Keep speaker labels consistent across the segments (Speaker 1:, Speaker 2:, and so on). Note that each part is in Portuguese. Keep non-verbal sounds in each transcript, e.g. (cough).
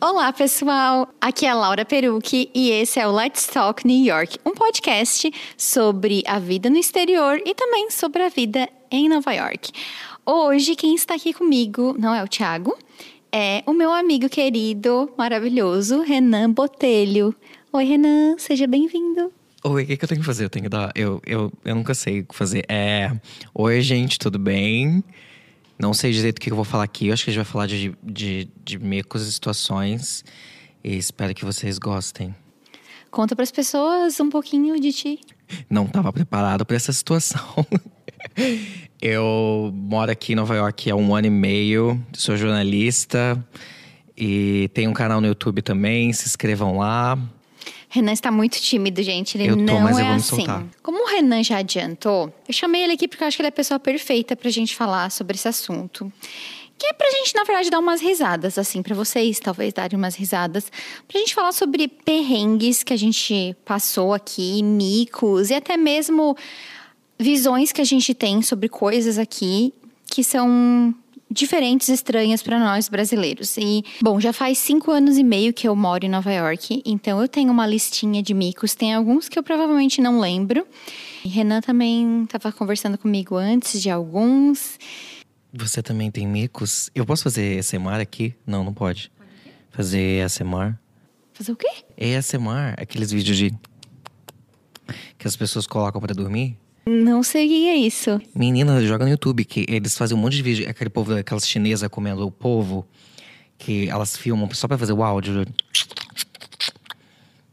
Speaker 1: Olá, pessoal! Aqui é a Laura Perucchi e esse é o Let's Talk New York, um podcast sobre a vida no exterior e também sobre a vida em Nova York. Hoje, quem está aqui comigo não é o Thiago, é o meu amigo querido, maravilhoso, Renan Botelho. Oi, Renan, seja bem-vindo.
Speaker 2: Oi, o que, que, eu tenho que fazer? Eu tenho que dar. Eu, eu, eu nunca sei o que fazer. É. Oi, gente, tudo bem? Não sei direito o que eu vou falar aqui. Eu acho que a gente vai falar de, de, de micos e situações. E espero que vocês gostem.
Speaker 1: Conta para as pessoas um pouquinho de ti.
Speaker 2: Não estava preparado para essa situação. (laughs) eu moro aqui em Nova York há um ano e meio. Sou jornalista. E tenho um canal no YouTube também. Se inscrevam lá.
Speaker 1: Renan está muito tímido, gente. Ele
Speaker 2: eu tô,
Speaker 1: não
Speaker 2: mas
Speaker 1: é
Speaker 2: eu vou me
Speaker 1: assim.
Speaker 2: soltar.
Speaker 1: Como o Renan já adiantou, eu chamei ele aqui porque eu acho que ele é a pessoa perfeita pra gente falar sobre esse assunto. Que é pra gente, na verdade, dar umas risadas, assim, pra vocês talvez darem umas risadas. Pra gente falar sobre perrengues que a gente passou aqui, micos e até mesmo visões que a gente tem sobre coisas aqui que são diferentes, estranhas para nós brasileiros. E, bom, já faz cinco anos e meio que eu moro em Nova York, então eu tenho uma listinha de micos. Tem alguns que eu provavelmente não lembro. E Renan também estava conversando comigo antes de alguns.
Speaker 2: Você também tem micos? Eu posso fazer ASMR aqui? Não, não pode. Fazer ASMR?
Speaker 1: Fazer o quê?
Speaker 2: ASMR, aqueles vídeos de. que as pessoas colocam para dormir.
Speaker 1: Não é isso.
Speaker 2: Menina, joga no YouTube, que eles fazem um monte de vídeo. Aquele povo, aquelas chinesas comendo o povo, que elas filmam só pra fazer o áudio.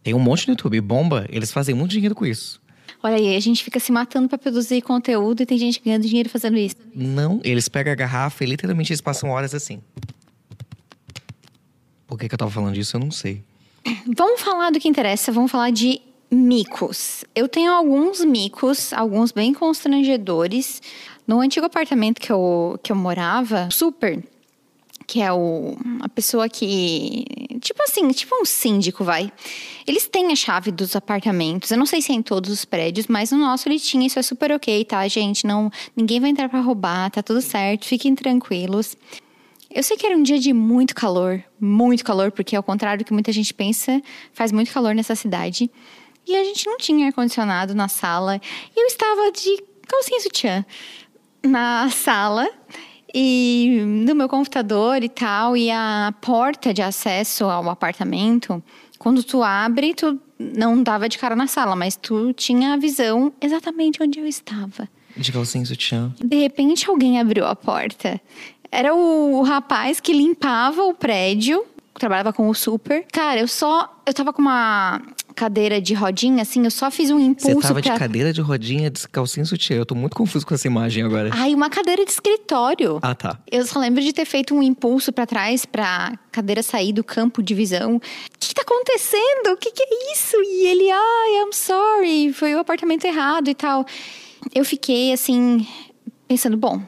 Speaker 2: Tem um monte no YouTube, bomba. Eles fazem muito dinheiro com isso.
Speaker 1: Olha aí, a gente fica se matando para produzir conteúdo e tem gente ganhando dinheiro fazendo isso.
Speaker 2: Não, eles pegam a garrafa e literalmente eles passam horas assim. Por que, que eu tava falando disso? Eu não sei.
Speaker 1: Vamos falar do que interessa, vamos falar de micos. Eu tenho alguns micos, alguns bem constrangedores. No antigo apartamento que eu, que eu morava, super, que é o, a pessoa que. Tipo assim, tipo um síndico, vai. Eles têm a chave dos apartamentos. Eu não sei se é em todos os prédios, mas no nosso ele tinha. Isso é super ok, tá, gente? Não, ninguém vai entrar para roubar, tá tudo certo, fiquem tranquilos. Eu sei que era um dia de muito calor, muito calor, porque ao contrário do que muita gente pensa, faz muito calor nessa cidade. E a gente não tinha ar-condicionado na sala. E eu estava de calcinha sutiã na sala e no meu computador e tal. E a porta de acesso ao apartamento, quando tu abre, tu não dava de cara na sala, mas tu tinha a visão exatamente onde eu estava.
Speaker 2: De calcinha sutiã.
Speaker 1: De repente alguém abriu a porta. Era o, o rapaz que limpava o prédio, trabalhava com o super. Cara, eu só. Eu tava com uma cadeira de rodinha, assim, eu só fiz um impulso.
Speaker 2: Você tava
Speaker 1: pra...
Speaker 2: de cadeira de rodinha de calcinha sutiã. Eu tô muito confuso com essa imagem agora.
Speaker 1: Ai, uma cadeira de escritório.
Speaker 2: Ah, tá.
Speaker 1: Eu só lembro de ter feito um impulso para trás pra cadeira sair do campo de visão. O que, que tá acontecendo? O que, que é isso? E ele, ai, I'm sorry, foi o apartamento errado e tal. Eu fiquei assim, pensando, bom,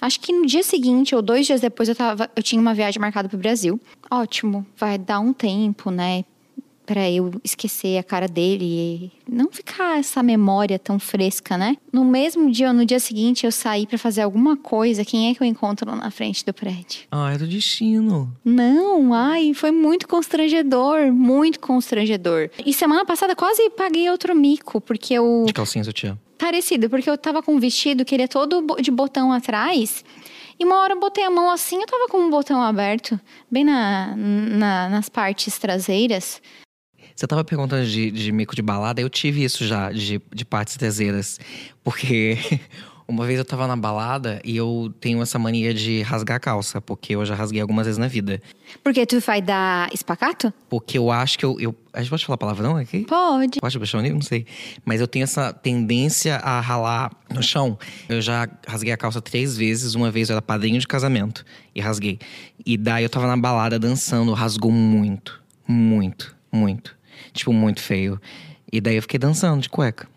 Speaker 1: Acho que no dia seguinte ou dois dias depois eu, tava, eu tinha uma viagem marcada para o Brasil. Ótimo, vai dar um tempo, né? Para eu esquecer a cara dele e não ficar essa memória tão fresca, né? No mesmo dia ou no dia seguinte eu saí para fazer alguma coisa. Quem é que eu encontro lá na frente do prédio?
Speaker 2: Ah, era o destino.
Speaker 1: Não, ai, foi muito constrangedor, muito constrangedor. E semana passada quase paguei outro mico, porque eu.
Speaker 2: De calcinha sutiã.
Speaker 1: Parecido, porque eu tava com um vestido que ele é todo de botão atrás. E uma hora eu botei a mão assim, eu tava com um botão aberto, bem na, na nas partes traseiras.
Speaker 2: Você tava perguntando de, de mico de balada, eu tive isso já, de, de partes traseiras. Porque (laughs) uma vez eu tava na balada e eu tenho essa mania de rasgar a calça, porque eu já rasguei algumas vezes na vida.
Speaker 1: Porque tu vai dar espacato?
Speaker 2: Porque eu acho que eu. eu a gente pode falar palavrão aqui?
Speaker 1: Pode.
Speaker 2: Pode baixar o nível? Não sei. Mas eu tenho essa tendência a ralar no chão. Eu já rasguei a calça três vezes. Uma vez eu era padrinho de casamento e rasguei. E daí eu tava na balada dançando, rasgou muito. Muito, muito. Tipo, muito feio. E daí eu fiquei dançando de cueca.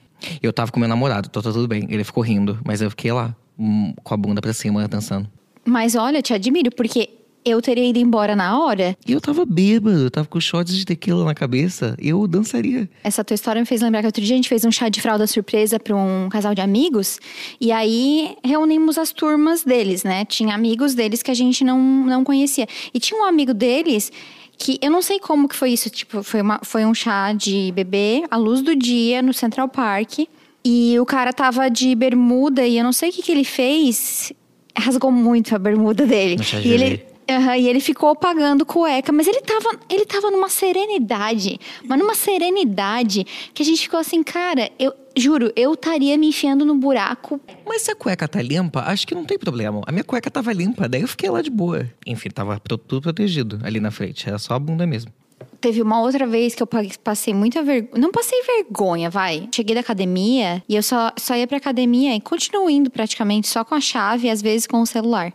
Speaker 2: Eu tava com meu namorado, então tá tudo bem. Ele ficou rindo, mas eu fiquei lá, hum, com a bunda pra cima, dançando.
Speaker 1: Mas olha, eu te admiro, porque eu teria ido embora na hora.
Speaker 2: E eu tava bêbado, eu tava com shots de tequila na cabeça, eu dançaria.
Speaker 1: Essa tua história me fez lembrar que outro dia a gente fez um chá de fralda surpresa para um casal de amigos. E aí reunimos as turmas deles, né? Tinha amigos deles que a gente não, não conhecia. E tinha um amigo deles que eu não sei como que foi isso, tipo, foi, uma, foi um chá de bebê à luz do dia no Central Park. E o cara tava de bermuda e eu não sei o que, que ele fez. Rasgou muito a bermuda dele.
Speaker 2: No chá de
Speaker 1: e
Speaker 2: bebê.
Speaker 1: ele, Aham, e ele ficou pagando cueca, mas ele tava, ele tava numa serenidade, mas numa serenidade que a gente ficou assim, cara, eu juro, eu estaria me enfiando no buraco.
Speaker 2: Mas se a cueca tá limpa, acho que não tem problema. A minha cueca tava limpa, daí eu fiquei lá de boa. Enfim, tava tudo protegido ali na frente. Era só a bunda mesmo.
Speaker 1: Teve uma outra vez que eu pa- passei muita vergonha. Não passei vergonha, vai. Cheguei da academia e eu só, só ia pra academia e continuo indo praticamente só com a chave e às vezes com o celular.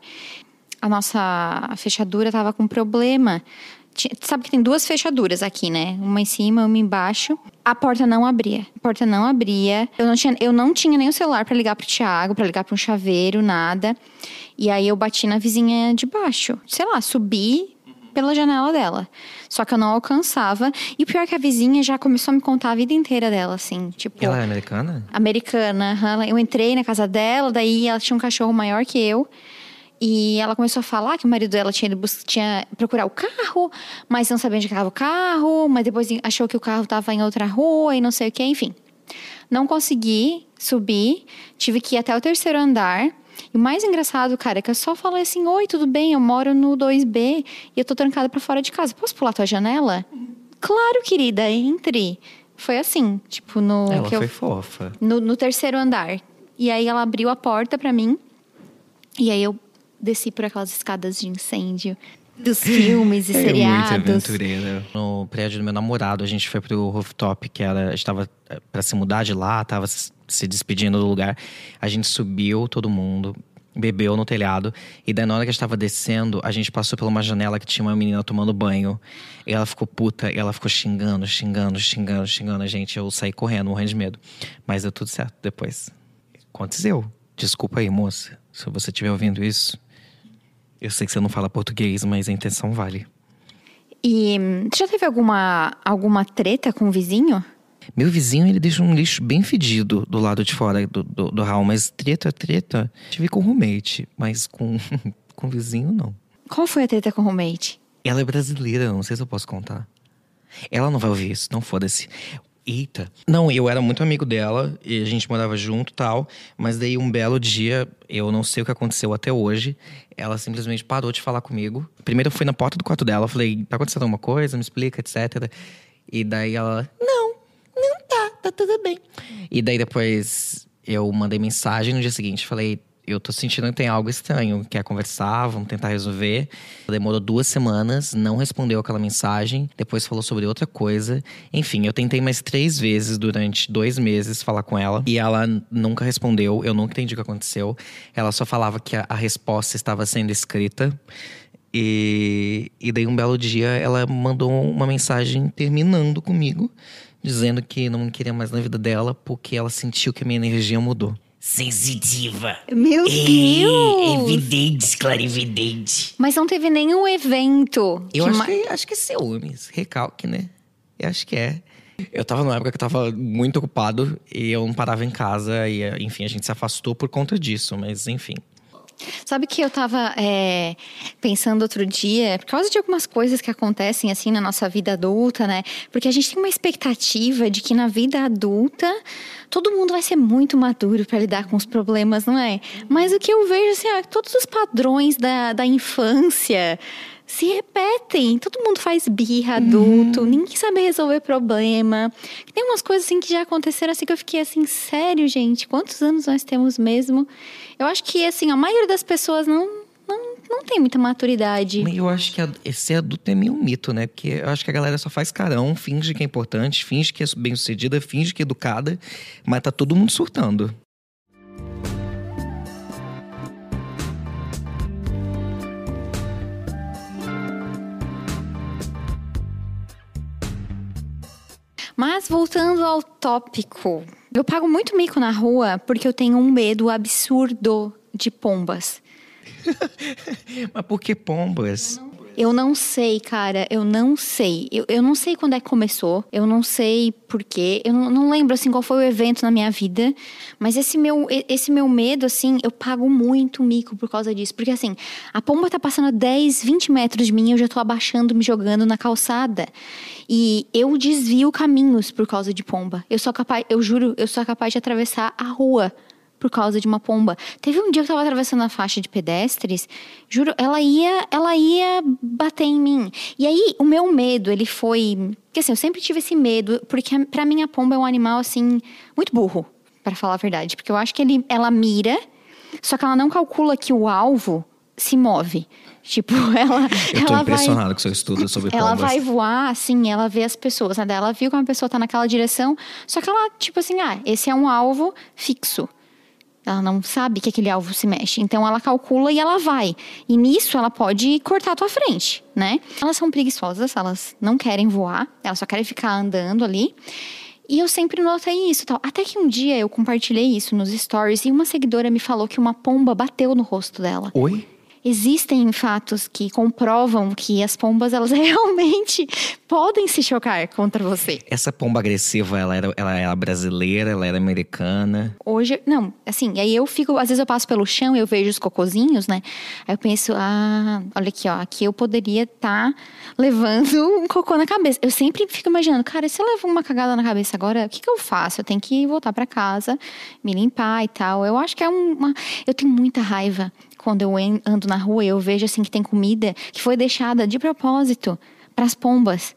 Speaker 1: A nossa fechadura tava com problema. Ti- Sabe que tem duas fechaduras aqui, né? Uma em cima, uma embaixo. A porta não abria. A porta não abria. Eu não tinha, eu não tinha nem o celular pra ligar pro Thiago, pra ligar pra um chaveiro, nada. E aí eu bati na vizinha de baixo. Sei lá, subi pela janela dela. Só que eu não alcançava. E pior é que a vizinha já começou a me contar a vida inteira dela, assim. Tipo,
Speaker 2: Ela é americana?
Speaker 1: americana. Eu entrei na casa dela, daí ela tinha um cachorro maior que eu. E ela começou a falar que o marido dela tinha ido tinha procurar o carro, mas não sabia onde estava o carro, mas depois achou que o carro estava em outra rua e não sei o que, enfim. Não consegui subir, tive que ir até o terceiro andar. E o mais engraçado, cara, é que eu só falei assim: Oi, tudo bem? Eu moro no 2B e eu tô trancada pra fora de casa. Posso pular tua janela? Claro, querida, entre. Foi assim, tipo, no.
Speaker 2: Ela
Speaker 1: que eu
Speaker 2: foi fofa.
Speaker 1: no, no terceiro andar. E aí ela abriu a porta pra mim. E aí eu desci por aquelas escadas de incêndio dos (laughs) filmes e
Speaker 2: É muito
Speaker 1: seriados.
Speaker 2: aventureira. No prédio do meu namorado, a gente foi pro rooftop, que era. Estava pra se mudar de lá, tava se despedindo do lugar. A gente subiu, todo mundo, bebeu no telhado. E daí, na hora que a gente tava descendo, a gente passou por uma janela que tinha uma menina tomando banho. E ela ficou puta, e ela ficou xingando, xingando, xingando, xingando a gente. Eu saí correndo, morrendo de medo. Mas deu tudo certo depois. Aconteceu. Desculpa aí, moça. Se você estiver ouvindo isso. Eu sei que você não fala português, mas a intenção vale.
Speaker 1: E hum, já teve alguma, alguma treta com o vizinho?
Speaker 2: Meu vizinho, ele deixa um lixo bem fedido do lado de fora do, do, do hall. Mas treta, treta, tive com roommate. Mas com, (laughs) com vizinho, não.
Speaker 1: Qual foi a treta com o roommate?
Speaker 2: Ela é brasileira, não sei se eu posso contar. Ela não vai ouvir isso, não foda-se. Eita. Não, eu era muito amigo dela e a gente morava junto tal. Mas daí um belo dia, eu não sei o que aconteceu até hoje. Ela simplesmente parou de falar comigo. Primeiro eu fui na porta do quarto dela, falei, tá acontecendo alguma coisa? Me explica, etc. E daí ela, não, não tá, tá tudo bem. E daí depois eu mandei mensagem no dia seguinte, falei, eu tô sentindo que tem algo estranho, quer conversar, vamos tentar resolver. Demorou duas semanas, não respondeu aquela mensagem, depois falou sobre outra coisa. Enfim, eu tentei mais três vezes durante dois meses falar com ela e ela nunca respondeu, eu nunca entendi o que aconteceu. Ela só falava que a, a resposta estava sendo escrita. E, e daí um belo dia ela mandou uma mensagem terminando comigo, dizendo que não me queria mais na vida dela porque ela sentiu que a minha energia mudou.
Speaker 3: Sensitiva.
Speaker 1: Meu
Speaker 3: É,
Speaker 1: Deus!
Speaker 3: evidente, clarividente.
Speaker 1: Mas não teve nenhum evento.
Speaker 2: Eu
Speaker 1: que
Speaker 2: acho
Speaker 1: ma-
Speaker 2: que, acho que é ciúmes, recalque, né? Eu acho que é. Eu tava numa época que eu tava muito ocupado e eu não parava em casa e, enfim, a gente se afastou por conta disso, mas enfim.
Speaker 1: Sabe que eu tava é, pensando outro dia, por causa de algumas coisas que acontecem assim na nossa vida adulta, né? Porque a gente tem uma expectativa de que na vida adulta todo mundo vai ser muito maduro para lidar com os problemas, não é? Mas o que eu vejo assim, ó, todos os padrões da, da infância se repetem. Todo mundo faz birra adulto, ninguém sabe resolver problema. Tem umas coisas assim que já aconteceram assim que eu fiquei assim, sério, gente, quantos anos nós temos mesmo? Eu acho que assim, a maioria das pessoas não não, não tem muita maturidade.
Speaker 2: Eu acho que a- esse adulto é meio um mito, né? Porque eu acho que a galera só faz carão, finge que é importante, finge que é bem sucedida, finge que é educada, mas tá todo mundo surtando.
Speaker 1: Mas voltando ao tópico, eu pago muito mico na rua porque eu tenho um medo absurdo de pombas. (laughs)
Speaker 2: Mas por que pombas?
Speaker 1: Eu não sei, cara. Eu não sei. Eu, eu não sei quando é que começou. Eu não sei porquê. Eu não, não lembro, assim, qual foi o evento na minha vida. Mas esse meu, esse meu medo, assim, eu pago muito mico por causa disso. Porque, assim, a pomba tá passando a 10, 20 metros de mim eu já tô abaixando, me jogando na calçada. E eu desvio caminhos por causa de pomba. Eu sou capaz, eu juro, eu sou capaz de atravessar a rua por causa de uma pomba. Teve um dia que eu tava atravessando a faixa de pedestres, juro, ela ia, ela ia bater em mim. E aí o meu medo, ele foi, porque assim, eu sempre tive esse medo, porque pra mim a pomba é um animal assim muito burro, para falar a verdade, porque eu acho que ele, ela mira, só que ela não calcula que o alvo se move. Tipo, (laughs) ela
Speaker 2: Eu tô
Speaker 1: ela vai
Speaker 2: impressionado com seu estudo sobre
Speaker 1: ela
Speaker 2: pombas.
Speaker 1: vai voar, assim, ela vê as pessoas, né? Ela viu que uma pessoa tá naquela direção, só que ela, tipo assim, ah, esse é um alvo fixo. Ela não sabe que aquele alvo se mexe. Então ela calcula e ela vai. E nisso ela pode cortar a tua frente, né? Elas são preguiçosas, elas não querem voar, elas só querem ficar andando ali. E eu sempre notei isso, tal. Até que um dia eu compartilhei isso nos stories e uma seguidora me falou que uma pomba bateu no rosto dela.
Speaker 2: Oi?
Speaker 1: Existem fatos que comprovam que as pombas elas (laughs) realmente podem se chocar contra você.
Speaker 2: Essa pomba agressiva, ela era, ela era brasileira, ela era americana.
Speaker 1: Hoje, não, assim, aí eu fico, às vezes eu passo pelo chão e eu vejo os cocozinhos, né? Aí eu penso, ah, olha aqui, ó, aqui eu poderia estar levando (laughs) um cocô na cabeça. Eu sempre fico imaginando, cara, se eu levo uma cagada na cabeça agora, o que, que eu faço? Eu tenho que voltar pra casa, me limpar e tal. Eu acho que é uma. Eu tenho muita raiva quando eu ando na rua e eu vejo assim que tem comida que foi deixada de propósito pras pombas.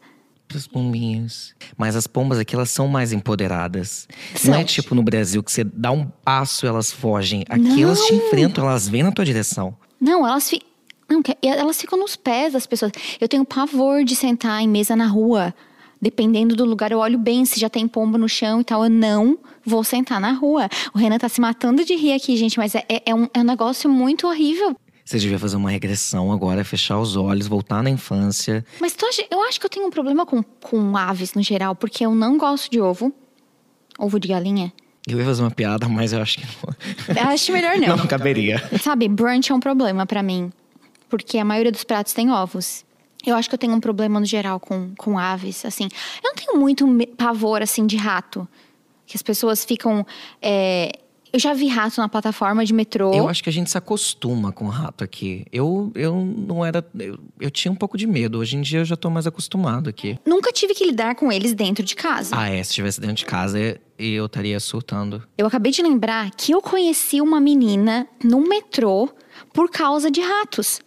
Speaker 2: As pombinhas. Mas as pombas aqui, elas são mais empoderadas.
Speaker 1: São.
Speaker 2: Não é tipo no Brasil que você dá um passo e elas fogem. Aqui elas te enfrentam, elas vêm na tua direção.
Speaker 1: Não, elas ficam. Não, elas ficam nos pés das pessoas. Eu tenho pavor de sentar em mesa na rua. Dependendo do lugar, eu olho bem se já tem pombo no chão e tal. Eu não vou sentar na rua. O Renan tá se matando de rir aqui, gente, mas é, é- é um, é um negócio muito horrível.
Speaker 2: Você devia fazer uma regressão agora, fechar os olhos, voltar na infância.
Speaker 1: Mas tu acha- eu acho que eu tenho um problema com, com aves no geral, porque eu não gosto de ovo. Ovo de galinha.
Speaker 2: Eu ia fazer uma piada, mas eu acho que não.
Speaker 1: Eu acho melhor (laughs) não.
Speaker 2: Não caberia.
Speaker 1: Sabe, brunch é um problema pra mim. Porque a maioria dos pratos tem ovos. Eu acho que eu tenho um problema no geral com, com aves, assim. Eu não tenho muito pavor, assim, de rato. Que as pessoas ficam... é, Eu já vi rato na plataforma de metrô.
Speaker 2: Eu acho que a gente se acostuma com rato aqui. Eu, eu não era. Eu, eu tinha um pouco de medo. Hoje em dia eu já tô mais acostumado aqui.
Speaker 1: Nunca tive que lidar com eles dentro de casa.
Speaker 2: Ah, é. Se estivesse dentro de casa, eu estaria surtando.
Speaker 1: Eu acabei de lembrar que eu conheci uma menina no metrô por causa de ratos.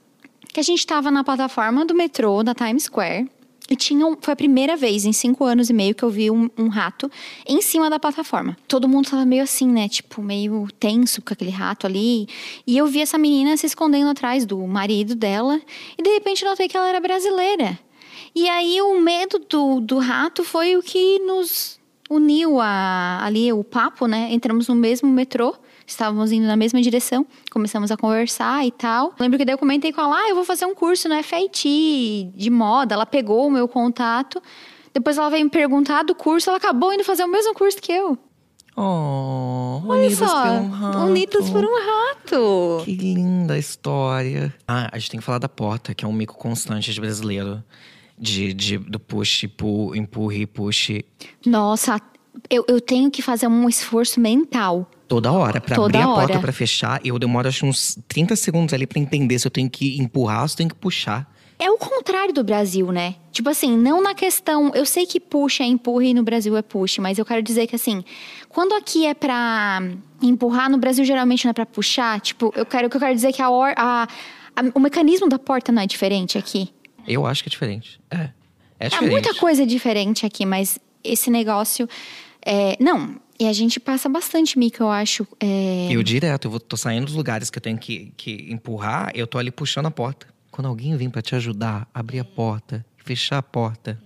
Speaker 1: Que a gente tava na plataforma do metrô da Times Square. E tinha um, foi a primeira vez em cinco anos e meio que eu vi um, um rato em cima da plataforma. Todo mundo tava meio assim, né? Tipo, meio tenso com aquele rato ali. E eu vi essa menina se escondendo atrás do marido dela. E de repente notei que ela era brasileira. E aí o medo do, do rato foi o que nos uniu a, ali o papo, né? Entramos no mesmo metrô, estávamos indo na mesma direção, começamos a conversar e tal. Lembro que daí eu comentei com ela, ah, eu vou fazer um curso no FIT de moda. Ela pegou o meu contato. Depois ela veio me perguntar do curso, ela acabou indo fazer o mesmo curso que eu.
Speaker 2: Oh,
Speaker 1: Olha
Speaker 2: unidas
Speaker 1: só,
Speaker 2: por um rato.
Speaker 1: por um rato.
Speaker 2: Que linda história. Ah, a gente tem que falar da porta, que é um mico constante de brasileiro. De, de, do push, pull, empurre, push.
Speaker 1: Nossa, eu, eu tenho que fazer um esforço mental.
Speaker 2: Toda hora. Pra
Speaker 1: Toda
Speaker 2: abrir a porta pra fechar, eu demoro acho uns 30 segundos ali pra entender se eu tenho que empurrar ou se eu tenho que puxar.
Speaker 1: É o contrário do Brasil, né? Tipo assim, não na questão. Eu sei que puxa é empurra e no Brasil é push, mas eu quero dizer que assim, quando aqui é pra empurrar, no Brasil geralmente não é pra puxar. Tipo, eu quero, o que eu quero dizer é que a, or, a, a- o mecanismo da porta não é diferente aqui.
Speaker 2: Eu acho que é diferente. É. É
Speaker 1: É
Speaker 2: diferente.
Speaker 1: muita coisa diferente aqui, mas esse negócio. É, não, e a gente passa bastante mico, eu acho. é,
Speaker 2: Eu direto, eu vou, tô saindo dos lugares que eu tenho que, que empurrar, eu tô ali puxando a porta. Quando alguém vem pra te ajudar, abrir a porta, fechar a porta.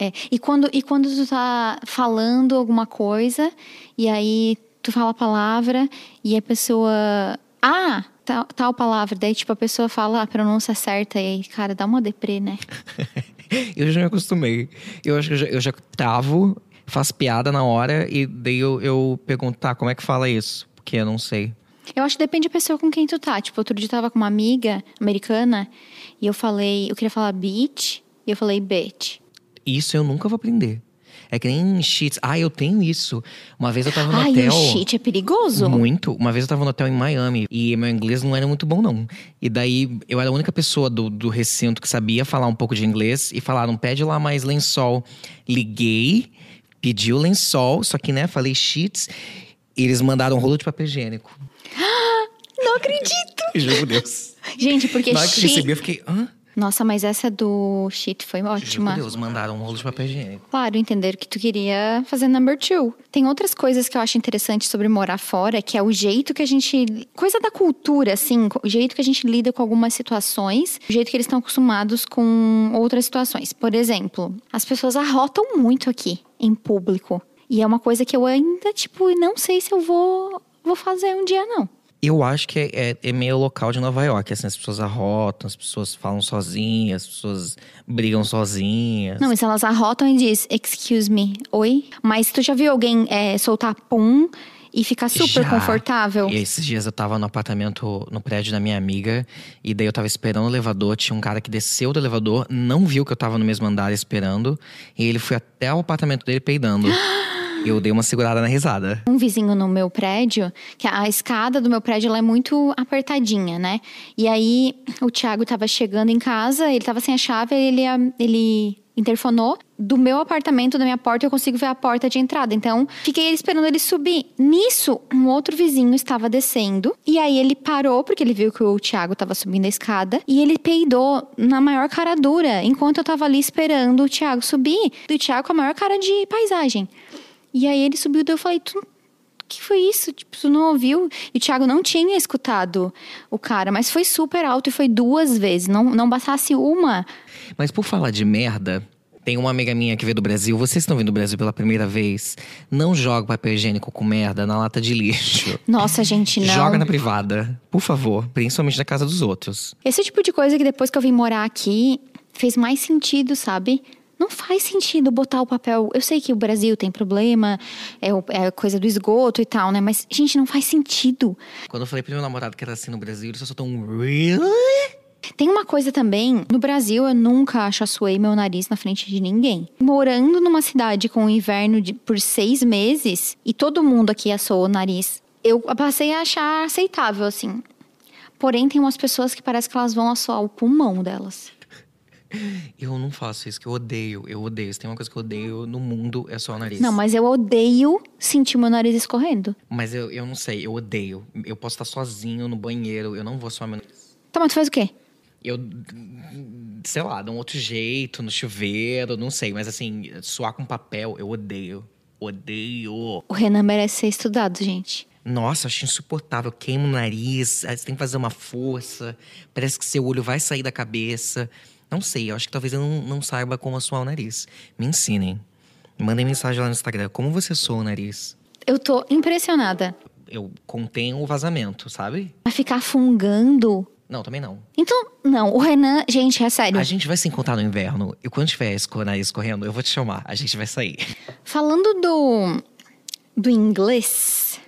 Speaker 1: É, e quando, e quando tu tá falando alguma coisa, e aí tu fala a palavra, e a pessoa. Ah! Tal, tal palavra. Daí, tipo, a pessoa fala a pronúncia certa, e aí, cara, dá uma deprê, né? (laughs)
Speaker 2: Eu já me acostumei. Eu acho que eu já, eu já travo, faço piada na hora e daí eu, eu pergunto, tá, como é que fala isso? Porque eu não sei.
Speaker 1: Eu acho que depende da pessoa com quem tu tá. Tipo, outro dia eu tava com uma amiga americana e eu falei, eu queria falar bitch e eu falei bitch.
Speaker 2: Isso eu nunca vou aprender. É que nem cheats. Ah, eu tenho isso. Uma vez eu tava no
Speaker 1: Ai,
Speaker 2: hotel.
Speaker 1: o shit é perigoso.
Speaker 2: Muito. Uma vez eu tava no hotel em Miami e meu inglês não era muito bom, não. E daí eu era a única pessoa do, do recinto que sabia falar um pouco de inglês e falaram: pede lá mais lençol. Liguei, pedi o lençol, só que, né, falei sheets. E eles mandaram um rolo de papel higiênico. (gasps)
Speaker 1: Não acredito.
Speaker 2: Juro por Deus.
Speaker 1: Gente, porque
Speaker 2: Na hora que eu recebi, eu fiquei. Hã?
Speaker 1: Nossa, mas essa do shit foi ótima.
Speaker 2: por Deus, mandaram um rolo de papel higiênico.
Speaker 1: Claro, entenderam que tu queria fazer number two. Tem outras coisas que eu acho interessante sobre morar fora, que é o jeito que a gente. Coisa da cultura, assim, o jeito que a gente lida com algumas situações, o jeito que eles estão acostumados com outras situações. Por exemplo, as pessoas arrotam muito aqui, em público. E é uma coisa que eu ainda, tipo, não sei se eu vou, vou fazer um dia, não.
Speaker 2: Eu acho que é, é- é meio local de Nova York. Assim, as pessoas arrotam, as pessoas falam sozinhas, as pessoas brigam sozinhas.
Speaker 1: Não, mas elas arrotam e diz, excuse me, oi? Mas tu já viu alguém é, soltar pum e ficar super
Speaker 2: Já.
Speaker 1: confortável?
Speaker 2: E esses dias eu tava no apartamento, no prédio da minha amiga, e daí eu tava esperando o elevador. Tinha um cara que desceu do elevador, não viu que eu tava no mesmo andar esperando, e ele foi até o apartamento dele peidando. (gasps) eu dei uma segurada na risada.
Speaker 1: um vizinho no meu prédio, que a escada do meu prédio ela é muito apertadinha, né? E aí o Thiago tava chegando em casa, ele tava sem a chave, ele, ele interfonou. Do meu apartamento, da minha porta, eu consigo ver a porta de entrada. Então, fiquei esperando ele subir. Nisso, um outro vizinho estava descendo. E aí ele parou, porque ele viu que o Thiago tava subindo a escada. E ele peidou na maior cara dura, enquanto eu tava ali esperando o Thiago subir. E o Thiago com a maior cara de paisagem. E aí ele subiu, daí eu falei, tu, que foi isso? Tipo, tu não ouviu? E o Thiago não tinha escutado o cara, mas foi super alto e foi duas vezes. Não, não bastasse uma.
Speaker 2: Mas por falar de merda, tem uma amiga minha que veio do Brasil. Vocês estão vindo do Brasil pela primeira vez? Não joga papel higiênico com merda na lata de lixo. (laughs)
Speaker 1: Nossa, gente, não.
Speaker 2: Joga na privada, por favor. Principalmente na casa dos outros.
Speaker 1: Esse tipo de coisa que depois que eu vim morar aqui fez mais sentido, sabe? Não faz sentido botar o papel. Eu sei que o Brasil tem problema, é, o- é coisa do esgoto e tal, né? Mas, gente, não faz sentido.
Speaker 2: Quando eu falei pro meu namorado que era assim no Brasil, ele só soltou um really?
Speaker 1: Tem uma coisa também, no Brasil eu nunca achaçoei meu nariz na frente de ninguém. Morando numa cidade com inverno de- por seis meses e todo mundo aqui assou o nariz, eu passei a achar aceitável, assim. Porém, tem umas pessoas que parece que elas vão assoar o pulmão delas.
Speaker 2: Eu não faço isso, que eu odeio. Eu odeio. Se tem uma coisa que eu odeio no mundo, é só o nariz.
Speaker 1: Não, mas eu odeio sentir meu nariz escorrendo.
Speaker 2: Mas eu, eu não sei, eu odeio. Eu posso estar sozinho no banheiro, eu não vou suar meu nariz.
Speaker 1: Tá, mas tu faz o quê?
Speaker 2: Eu, sei lá, dou um outro jeito no chuveiro, não sei. Mas assim, suar com papel, eu odeio. Odeio.
Speaker 1: O Renan merece ser estudado, gente.
Speaker 2: Nossa, acho insuportável. Queima o nariz, aí você tem que fazer uma força. Parece que seu olho vai sair da cabeça. Não sei, eu acho que talvez eu não, não saiba como suar o nariz. Me ensinem. Mandem mensagem lá no Instagram. Como você soa o nariz?
Speaker 1: Eu tô impressionada.
Speaker 2: Eu contenho o vazamento, sabe?
Speaker 1: Vai ficar fungando.
Speaker 2: Não, também não.
Speaker 1: Então, não, o Renan, gente, é sério.
Speaker 2: A gente vai se encontrar no inverno. E quando tiver esse nariz correndo, eu vou te chamar. A gente vai sair.
Speaker 1: Falando do, do inglês,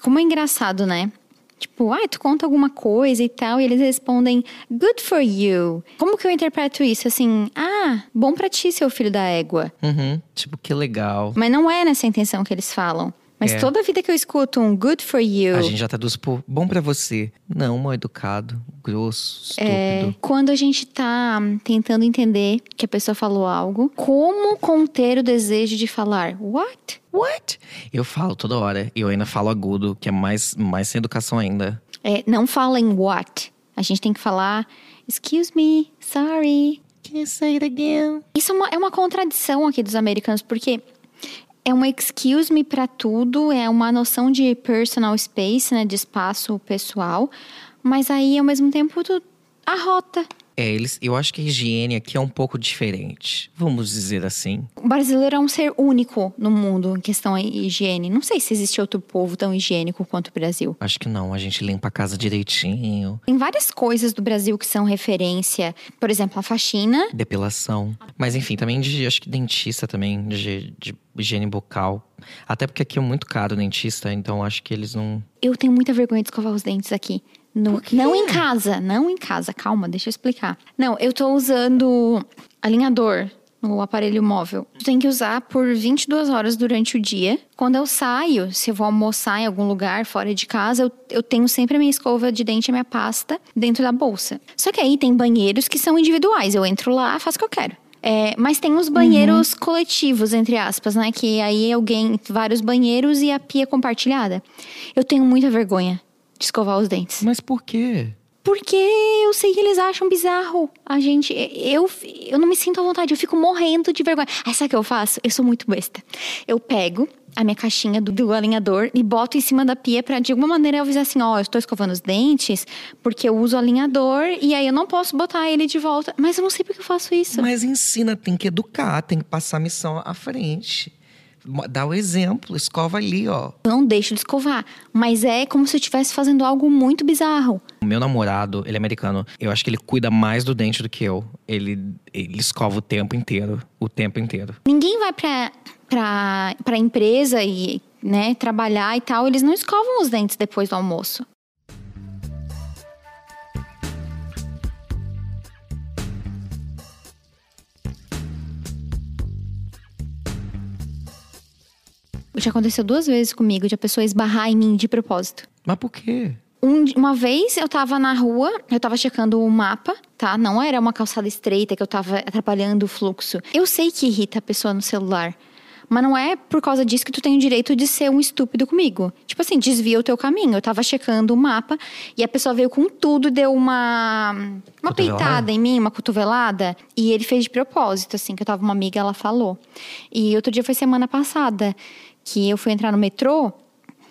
Speaker 1: como é engraçado, né? Tipo, ah, tu conta alguma coisa e tal, e eles respondem, good for you. Como que eu interpreto isso? Assim, ah, bom pra ti, seu filho da égua.
Speaker 2: Uhum. Tipo, que legal.
Speaker 1: Mas não é nessa intenção que eles falam. Mas
Speaker 2: É.
Speaker 1: toda vida que eu escuto um good for you,
Speaker 2: A gente já traduz por bom pra você. Não, mal educado, grosso, estúpido.
Speaker 1: é, quando a gente tá tentando entender que a pessoa falou algo, como conter o desejo de falar what?
Speaker 2: What? Eu falo toda hora. E eu ainda falo agudo, que é mais, mais sem educação ainda.
Speaker 1: É, não fala em what. A gente tem que falar excuse me, sorry.
Speaker 2: Can you say it again?
Speaker 1: Isso é uma, é uma contradição aqui dos americanos, porque é uma excuse me pra tudo, é uma noção de personal space, né, de espaço pessoal, mas aí ao mesmo tempo tu arrota.
Speaker 2: É, eles, eu acho que a higiene aqui é um pouco diferente. Vamos dizer assim.
Speaker 1: O brasileiro é um ser único no mundo em questão à higiene. Não sei se existe outro povo tão higiênico quanto o Brasil.
Speaker 2: Acho que não. A gente limpa a casa direitinho.
Speaker 1: Tem várias coisas do Brasil que são referência. Por exemplo, a faxina.
Speaker 2: Depilação. Mas enfim, também de acho que dentista também, de, de higiene bucal. Até porque aqui é muito caro o dentista, então acho que eles não.
Speaker 1: Eu tenho muita vergonha de escovar os dentes aqui. No- não em casa, não em casa. Calma, deixa eu explicar. Não, eu tô usando alinhador no aparelho móvel. Tu tem que usar por 22 horas durante o dia. Quando eu saio, se eu vou almoçar em algum lugar fora de casa, eu, eu tenho sempre a minha escova de dente e a minha pasta dentro da bolsa. Só que aí tem banheiros que são individuais. Eu entro lá, faço o que eu quero. É, mas tem os banheiros coletivos, entre aspas, né? Que aí alguém, vários banheiros e a pia compartilhada. Eu tenho muita vergonha de escovar os dentes.
Speaker 2: Mas por quê?
Speaker 1: Porque eu sei que eles acham bizarro. A gente. Eu, eu não me sinto à vontade, eu fico morrendo de vergonha. Aí sabe o que eu faço? Eu sou muito besta. Eu pego a minha caixinha do, do alinhador e boto em cima da pia pra de alguma maneira eu avisar assim: ó, eu estou escovando os dentes porque eu uso o alinhador e aí eu não posso botar ele de volta. Mas eu não sei porque eu faço isso.
Speaker 2: Mas ensina, tem que educar, tem que passar a missão à frente. Dá o exemplo, escova ali, ó.
Speaker 1: Eu não deixo de escovar. Mas é como se eu estivesse fazendo algo muito bizarro.
Speaker 2: O meu namorado, ele é americano. Eu acho que ele cuida mais do dente do que eu. Ele, ele escova o tempo inteiro. O tempo inteiro.
Speaker 1: Ninguém vai pra, pra, pra empresa e né, trabalhar e tal, eles não escovam os dentes depois do almoço. Já aconteceu duas vezes comigo de a pessoa esbarrar em mim de propósito.
Speaker 2: Mas por quê?
Speaker 1: Um- uma vez eu tava na rua, eu tava checando o mapa, tá? Não era uma calçada estreita que eu tava atrapalhando o fluxo. Eu sei que irrita a pessoa no celular. Mas não é por causa disso que tu tem o direito de ser um estúpido comigo. Tipo assim, desvia o teu caminho. Eu tava checando o mapa e a pessoa veio com tudo, deu uma. Uma peitada em mim, uma cotovelada. E ele fez de propósito, assim, que eu tava uma amiga, ela falou. E outro dia foi semana passada, que eu fui entrar no metrô,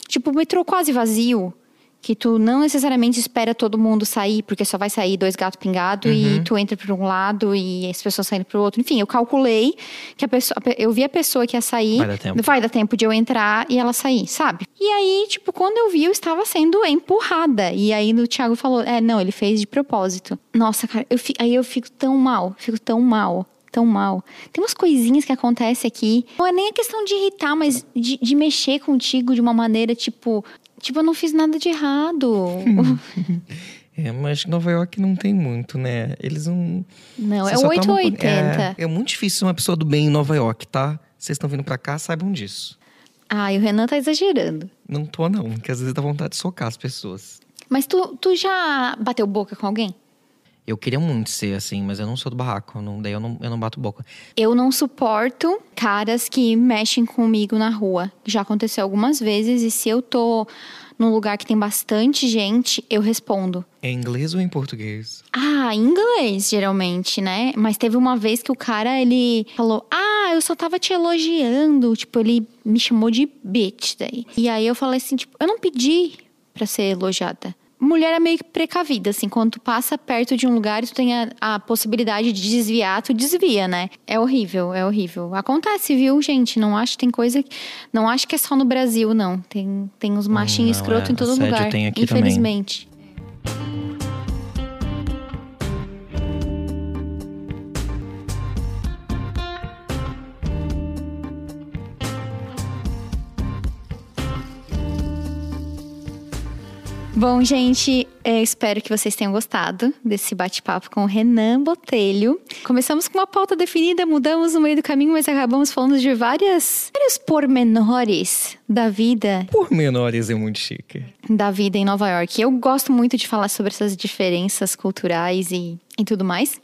Speaker 1: tipo, o metrô quase vazio. Que tu não necessariamente espera todo mundo sair, porque só vai sair dois gatos pingados e tu entra por um lado e as pessoas saem pro outro. Enfim, eu calculei que a pessoa. Eu vi a pessoa que ia sair.
Speaker 2: Vai dar tempo.
Speaker 1: Vai dar tempo de eu entrar e ela sair, sabe? E aí, tipo, quando eu vi, eu estava sendo empurrada. E aí o Thiago falou: é, não, ele fez de propósito. Nossa, cara, eu fi- aí eu fico tão mal, fico tão mal. Tão mal. Tem umas coisinhas que acontecem aqui. Não é nem a questão de irritar, mas de, de mexer contigo de uma maneira, tipo. Tipo, eu não fiz nada de errado. (laughs)
Speaker 2: É, mas Nova York não tem muito, né? Eles não.
Speaker 1: Não,
Speaker 2: Você
Speaker 1: é
Speaker 2: só toma-
Speaker 1: 880.
Speaker 2: É, é muito difícil ser uma pessoa do bem em Nova York, tá? Vocês estão vindo pra cá, saibam disso.
Speaker 1: Ai, o Renan tá exagerando.
Speaker 2: Não tô, não, porque às vezes dá vontade de socar as pessoas.
Speaker 1: Mas tu, tu já bateu boca com alguém?
Speaker 2: Eu queria muito ser assim, mas eu não sou do barraco. Não, daí eu não, eu não bato boca.
Speaker 1: Eu não suporto caras que mexem comigo na rua. Já aconteceu algumas vezes e se eu tô num lugar que tem bastante gente, eu respondo.
Speaker 2: É em inglês ou em português?
Speaker 1: Ah, em inglês, geralmente, né? Mas teve uma vez que o cara, ele falou: Ah, eu só tava te elogiando. Tipo, ele me chamou de bitch daí. E aí eu falei assim: Tipo, eu não pedi pra ser elogiada. Mulher é meio precavida, assim, quando tu passa perto de um lugar e tu tem a, a possibilidade de desviar, tu desvia, né? É horrível, é horrível. Acontece, viu, gente? Não acho que tem coisa. Não acho que é só no Brasil, não. Tem, tem uns machinhos
Speaker 2: não,
Speaker 1: escroto
Speaker 2: é.
Speaker 1: em todo lugar.
Speaker 2: tem aqui também.
Speaker 1: Bom, gente, é, espero que vocês tenham gostado desse bate-papo com o Renan Botelho. Começamos com uma pauta definida, mudamos no meio do caminho, mas acabamos falando de várias, vários pormenores da vida,
Speaker 2: Por menores é muito chique.
Speaker 1: da vida em Nova York. Eu gosto muito de falar sobre essas diferenças culturais e, e tudo mais.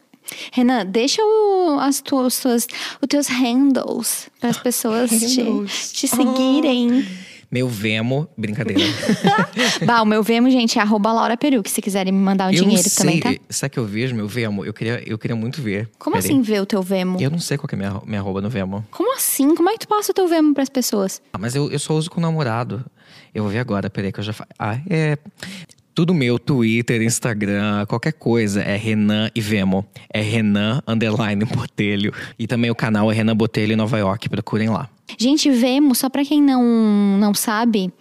Speaker 1: Renan, deixa o, as tuas, os teus handles para as (laughs) pessoas te, te seguirem.
Speaker 2: Meu Vemo, brincadeira. (laughs)
Speaker 1: bah, o meu Vemo, gente, é arroba Laura Peru, que se quiserem me mandar um
Speaker 2: eu
Speaker 1: dinheiro também, tá?
Speaker 2: Sabe que eu vejo meu Vemo? Eu queria, eu queria muito ver.
Speaker 1: Como
Speaker 2: Peraí.
Speaker 1: assim ver o teu Vemo?
Speaker 2: Eu não sei qual que é minha, minha arroba no Vemo.
Speaker 1: Como assim? Como é que tu passa o teu Vemo pras pessoas?
Speaker 2: Ah, mas eu, eu só uso com namorado. Eu vou ver agora, peraí que eu já faço. Ah, é. Tudo meu, Twitter, Instagram, qualquer coisa é Renan e Vemo. É Renan Underline Botelho. E também o canal é Renan Botelho em Nova York, procurem lá.
Speaker 1: Gente, Vemo, só pra quem não, não sabe,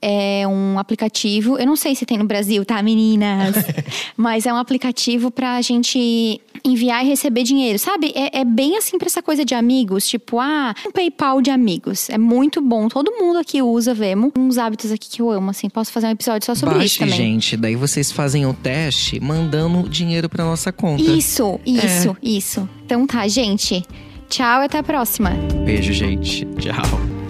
Speaker 1: é um aplicativo. Eu não sei se tem no Brasil, tá, meninas? (laughs) Mas é um aplicativo pra gente enviar e receber dinheiro, sabe? É, é bem assim pra essa coisa de amigos, tipo, ah, um PayPal de amigos. É muito bom. Todo mundo aqui usa Vemo. Uns hábitos aqui que eu amo, assim. Posso fazer um episódio só sobre
Speaker 2: Baixe,
Speaker 1: isso também.
Speaker 2: gente. Daí vocês fazem o teste mandando dinheiro pra nossa conta.
Speaker 1: Isso, isso, isso. Então tá, gente. Tchau e até a próxima.
Speaker 2: Beijo, gente. Tchau.